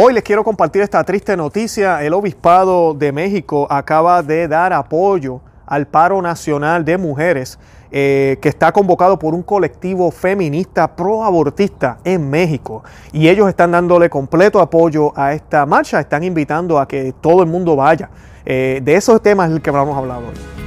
Hoy les quiero compartir esta triste noticia. El obispado de México acaba de dar apoyo al paro nacional de mujeres eh, que está convocado por un colectivo feminista pro-abortista en México. Y ellos están dándole completo apoyo a esta marcha, están invitando a que todo el mundo vaya. Eh, de esos temas es el que vamos a hablar hoy.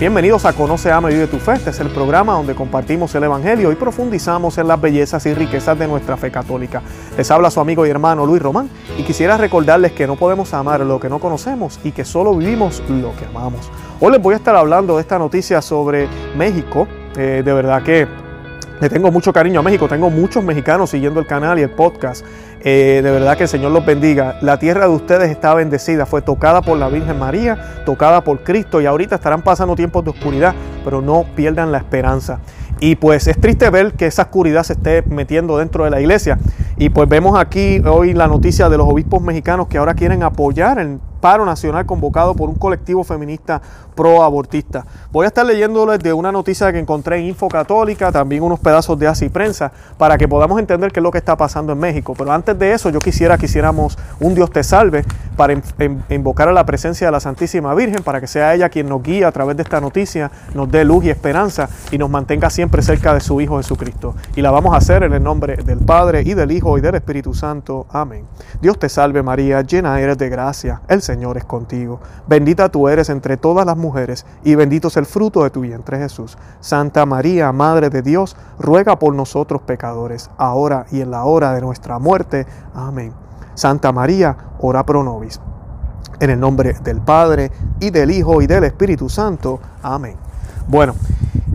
Bienvenidos a Conoce, Ama y Vive tu Fe. Este es el programa donde compartimos el Evangelio y profundizamos en las bellezas y riquezas de nuestra fe católica. Les habla su amigo y hermano Luis Román y quisiera recordarles que no podemos amar lo que no conocemos y que solo vivimos lo que amamos. Hoy les voy a estar hablando de esta noticia sobre México. Eh, de verdad que le tengo mucho cariño a México, tengo muchos mexicanos siguiendo el canal y el podcast. Eh, de verdad que el Señor los bendiga. La tierra de ustedes está bendecida, fue tocada por la Virgen María, tocada por Cristo y ahorita estarán pasando tiempos de oscuridad, pero no pierdan la esperanza. Y pues es triste ver que esa oscuridad se esté metiendo dentro de la iglesia. Y pues vemos aquí hoy la noticia de los obispos mexicanos que ahora quieren apoyar el paro nacional convocado por un colectivo feminista pro-abortista. Voy a estar leyéndoles de una noticia que encontré en Info Católica, también unos pedazos de Así Prensa, para que podamos entender qué es lo que está pasando en México. Pero antes de eso, yo quisiera que hiciéramos un Dios te salve para invocar a la presencia de la Santísima Virgen, para que sea ella quien nos guíe a través de esta noticia, nos dé luz y esperanza y nos mantenga siempre cerca de su Hijo Jesucristo. Y la vamos a hacer en el nombre del Padre y del Hijo y del Espíritu Santo. Amén. Dios te salve María, llena eres de gracia. El Señor es contigo. Bendita tú eres entre todas las mujeres, y bendito es el fruto de tu vientre Jesús. Santa María, Madre de Dios, ruega por nosotros pecadores, ahora y en la hora de nuestra muerte. Amén. Santa María, ora pro nobis. En el nombre del Padre, y del Hijo, y del Espíritu Santo. Amén. Bueno,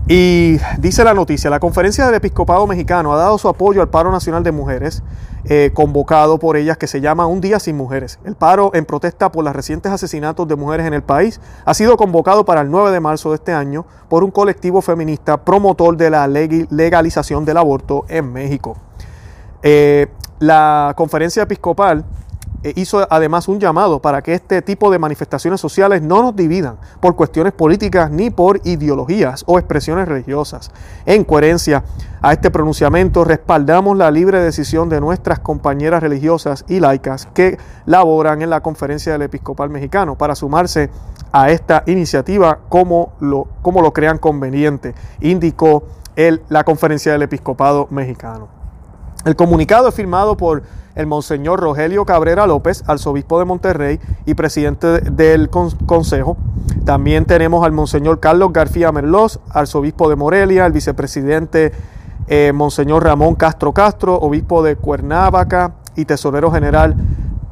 y dice la noticia, la Conferencia del Episcopado Mexicano ha dado su apoyo al paro nacional de mujeres eh, convocado por ellas que se llama Un Día Sin Mujeres. El paro en protesta por los recientes asesinatos de mujeres en el país ha sido convocado para el 9 de marzo de este año por un colectivo feminista promotor de la legalización del aborto en México. Eh, la conferencia episcopal hizo además un llamado para que este tipo de manifestaciones sociales no nos dividan por cuestiones políticas ni por ideologías o expresiones religiosas. En coherencia a este pronunciamiento, respaldamos la libre decisión de nuestras compañeras religiosas y laicas que laboran en la Conferencia del Episcopal Mexicano para sumarse a esta iniciativa como lo, como lo crean conveniente, indicó el, la Conferencia del Episcopado Mexicano. El comunicado es firmado por el Monseñor Rogelio Cabrera López, arzobispo de Monterrey y presidente del Consejo. También tenemos al Monseñor Carlos García Merlos, arzobispo de Morelia, el vicepresidente eh, Monseñor Ramón Castro Castro, obispo de Cuernavaca y tesorero general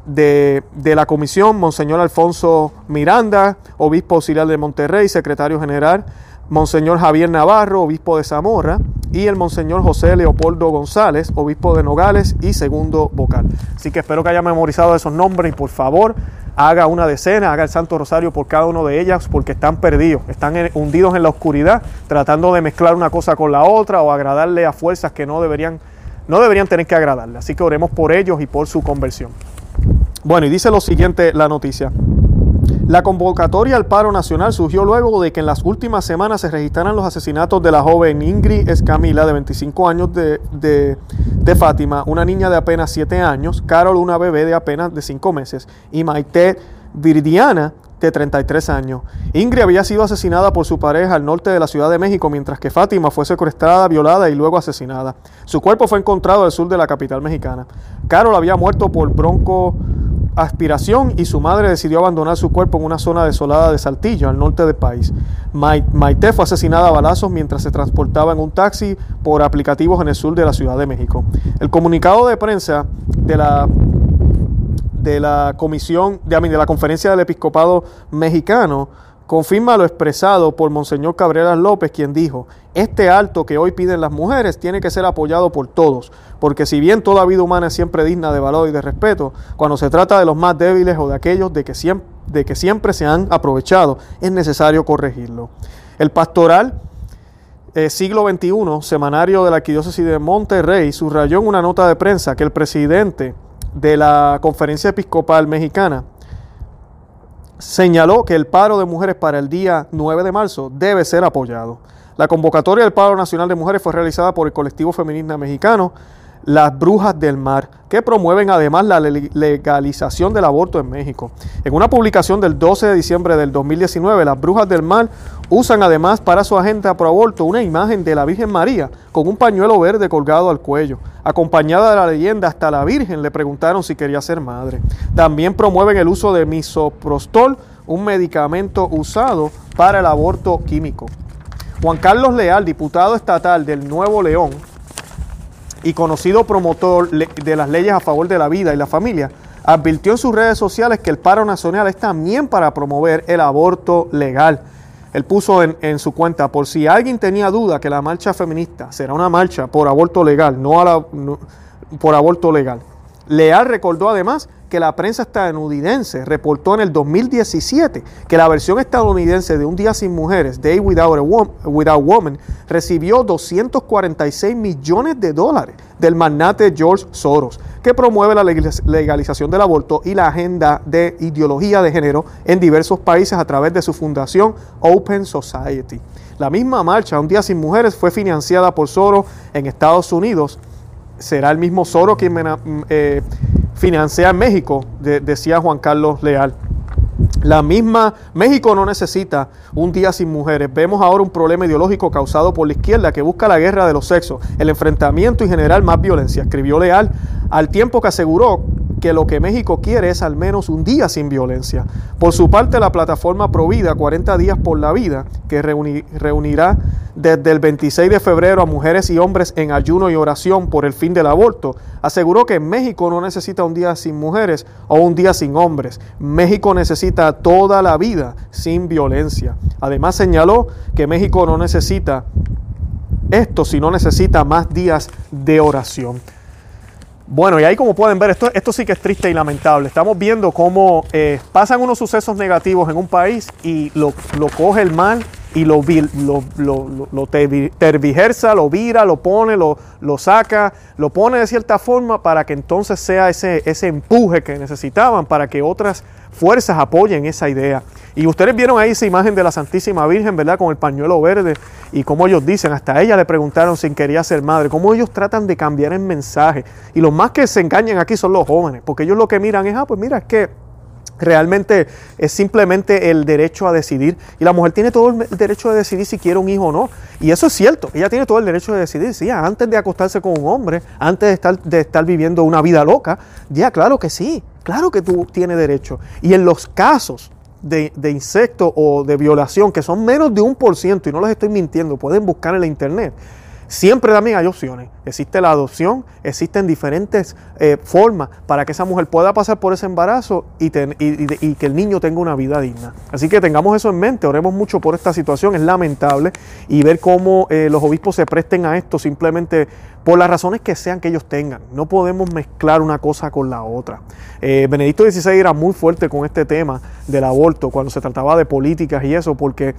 de, de, la comisión, Monseñor Alfonso Miranda, obispo auxiliar de Monterrey, secretario general, Monseñor Javier Navarro, obispo de Zamora, y el Monseñor José Leopoldo González, obispo de Nogales y segundo vocal. Así que espero que haya memorizado esos nombres y por favor haga una decena, haga el Santo Rosario por cada uno de ellas porque están perdidos, están hundidos en la oscuridad, tratando de mezclar una cosa con la otra o agradarle a fuerzas que no deberían, no deberían tener que agradarle. Así que oremos por ellos y por su conversión. Bueno, y dice lo siguiente la noticia. La convocatoria al paro nacional surgió luego de que en las últimas semanas se registraran los asesinatos de la joven Ingrid Escamila, de 25 años, de, de, Fátima, una niña de apenas 7 años, Carol, una bebé de apenas de 5 meses, y Maite Viridiana, de 33 años. Ingrid había sido asesinada por su pareja al norte de la Ciudad de México, mientras que Fátima fue secuestrada, violada y luego asesinada. Su cuerpo fue encontrado al sur de la capital mexicana. Carol había muerto por bronco aspiración y su madre decidió abandonar su cuerpo en una zona desolada de Saltillo, al norte del país. Maite fue asesinada a balazos mientras se transportaba en un taxi por aplicativos en el sur de la Ciudad de México. El comunicado de prensa de la de la comisión de, de la conferencia del episcopado mexicano confirma lo expresado por Monseñor Cabrera López, quien dijo, este alto que hoy piden las mujeres tiene que ser apoyado por todos, porque si bien toda vida humana es siempre digna de valor y de respeto, cuando se trata de los más débiles o de aquellos de que siempre, se han aprovechado, es necesario corregirlo. El pastoral eh, siglo XXI, semanario de la Arquidiócesis de Monterrey, subrayó en una nota de prensa que el presidente de la Conferencia Episcopal Mexicana, señaló que el paro de mujeres para el día 9 de marzo debe ser apoyado. La convocatoria del paro nacional de mujeres fue realizada por el colectivo feminista mexicano las Brujas del Mar, que promueven además la legalización del aborto en México. En una publicación del 12 de diciembre del 2019, las Brujas del Mar usan además para su agenda pro aborto una imagen de la Virgen María con un pañuelo verde colgado al cuello. Acompañada de la leyenda, hasta la Virgen le preguntaron si quería ser madre. También promueven el uso de misoprostol, un medicamento usado para el aborto químico. Juan Carlos Leal, diputado estatal del Nuevo León, y conocido promotor de las leyes a favor de la vida y la familia, advirtió en sus redes sociales que el paro nacional es también para promover el aborto legal. Él puso en, su cuenta, por si alguien tenía duda que la marcha feminista será una marcha por aborto legal, no, a la, por aborto legal. Leal recordó además que la prensa estadounidense reportó en el 2017 que la versión estadounidense de Un Día Sin Mujeres, Day Without, a Without Woman, recibió 246 millones de dólares del magnate George Soros, que promueve la legalización del aborto y la agenda de ideología de género en diversos países a través de su fundación Open Society. La misma marcha, Un Día Sin Mujeres, fue financiada por Soros en Estados Unidos. Será el mismo Soros quien eh, financia México, decía Juan Carlos Leal. La misma México no necesita un día sin mujeres. Vemos ahora un problema ideológico causado por la izquierda que busca la guerra de los sexos, el enfrentamiento y generar más violencia. Escribió Leal al tiempo que aseguró que lo que México quiere es al menos un día sin violencia. Por su parte, la plataforma Provida 40 días por la vida, que reunirá desde el 26 de febrero a mujeres y hombres en ayuno y oración por el fin del aborto, aseguró que México no necesita un día sin mujeres o un día sin hombres. México necesita toda la vida sin violencia. Además señaló que México no necesita esto, sino necesita más días de oración. Bueno, y ahí como pueden ver, esto, esto sí que es triste y lamentable. Estamos viendo cómo eh, pasan unos sucesos negativos en un país y lo, lo coge el mal y lo, lo, lo, lo lo vira, lo pone, lo, lo saca, lo pone de cierta forma para que entonces sea ese, ese empuje que necesitaban para que otras fuerzas apoyen esa idea. Y ustedes vieron ahí esa imagen de la Santísima Virgen, ¿verdad? Con el pañuelo verde y como ellos dicen, hasta ella le preguntaron si quería ser madre, cómo ellos tratan de cambiar el mensaje. Y los más que se engañan aquí son los jóvenes, porque ellos lo que miran es, ah, pues mira, es que Realmente es simplemente el derecho a decidir. Y la mujer tiene todo el derecho de decidir si quiere un hijo o no. Y eso es cierto. Ella tiene todo el derecho de decidir. Sí, antes de acostarse con un hombre, antes de estar, de estar viviendo una vida loca. Ya, claro que sí. Claro que tú tienes derecho. Y en los casos de, de insecto o de violación, que son menos de un por ciento, y no les estoy mintiendo, pueden buscar en la internet Siempre también hay opciones. Existe la adopción, existen diferentes eh, formas para que esa mujer pueda pasar por ese embarazo y, que el niño tenga una vida digna. Así que tengamos eso en mente, oremos mucho por esta situación, es lamentable y ver cómo eh, los obispos se presten a esto simplemente por las razones que sean que ellos tengan. No podemos mezclar una cosa con la otra. Eh, Benedicto XVI era muy fuerte con este tema del aborto cuando se trataba de políticas y eso, porque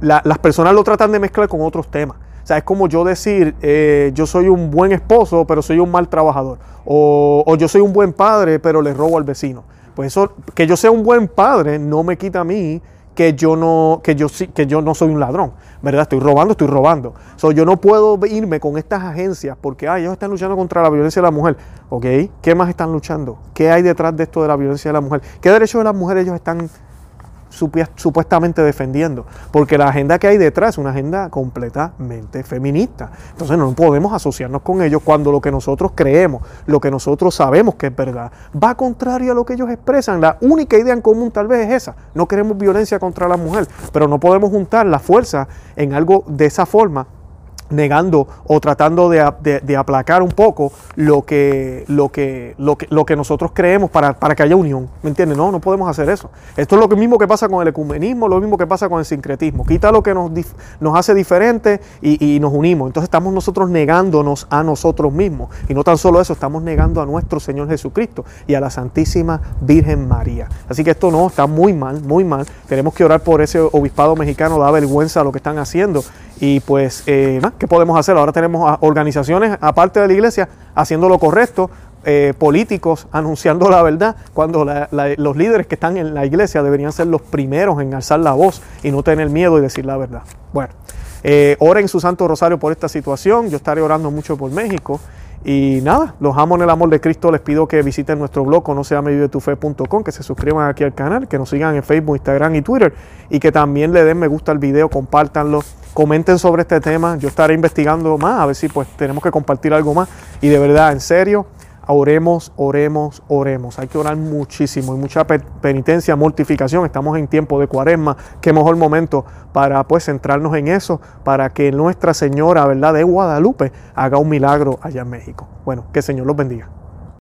las personas lo tratan de mezclar con otros temas. O sea, es como yo decir, eh, yo soy un buen esposo, pero soy un mal trabajador. O, o, yo soy un buen padre, pero le robo al vecino. Pues eso, que yo sea un buen padre no me quita a mí que yo no, que yo, que yo no soy un ladrón, ¿verdad? Estoy robando, estoy robando. So, yo no puedo irme con estas agencias porque ah, ellos están luchando contra la violencia de la mujer. ¿Ok? ¿Qué más están luchando? ¿Qué hay detrás de esto de la violencia de la mujer? ¿Qué derechos de las mujeres ellos están supuestamente defendiendo, porque la agenda que hay detrás es una agenda completamente feminista. Entonces no podemos asociarnos con ellos cuando lo que nosotros creemos, lo que nosotros sabemos que es verdad, va contrario a lo que ellos expresan. La única idea en común tal vez es esa. No queremos violencia contra la mujer, pero no podemos juntar la fuerza en algo de esa forma negando o tratando de, aplacar un poco lo que, lo que, lo que, lo que nosotros creemos para, para, que haya unión. ¿Me entiendes? No, no podemos hacer eso. Esto es lo mismo que pasa con el ecumenismo, lo mismo que pasa con el sincretismo. Quita lo que nos, nos hace diferente y, y, nos unimos. Entonces estamos nosotros negándonos a nosotros mismos. Y no tan solo eso, estamos negando a nuestro Señor Jesucristo y a la Santísima Virgen María. Así que esto no, está muy mal, muy mal. Tenemos que orar por ese obispado mexicano, da vergüenza lo que están haciendo y pues, eh, ¿qué podemos hacer? Ahora tenemos organizaciones, aparte de la iglesia, haciendo lo correcto eh, políticos anunciando la verdad, cuando los líderes que están en la iglesia deberían ser los primeros en alzar la voz y no tener miedo y decir la verdad. Bueno, eh, oren su Santo Rosario por esta situación, yo estaré orando mucho por México. Y nada, los amo en el amor de Cristo. Les pido que visiten nuestro blog, no sea que se suscriban aquí al canal, que nos sigan en Facebook, Instagram y Twitter y que también le den me gusta al video, compártanlo, comenten sobre este tema. Yo estaré investigando más, a ver si pues tenemos que compartir algo más. Y de verdad, en serio, oremos, oremos, oremos. Hay que orar muchísimo y mucha penitencia, mortificación. Estamos en tiempo de cuaresma. Qué mejor momento para pues centrarnos en eso, para que Nuestra Señora, ¿verdad?, de Guadalupe haga un milagro allá en México. Bueno, que el Señor los bendiga.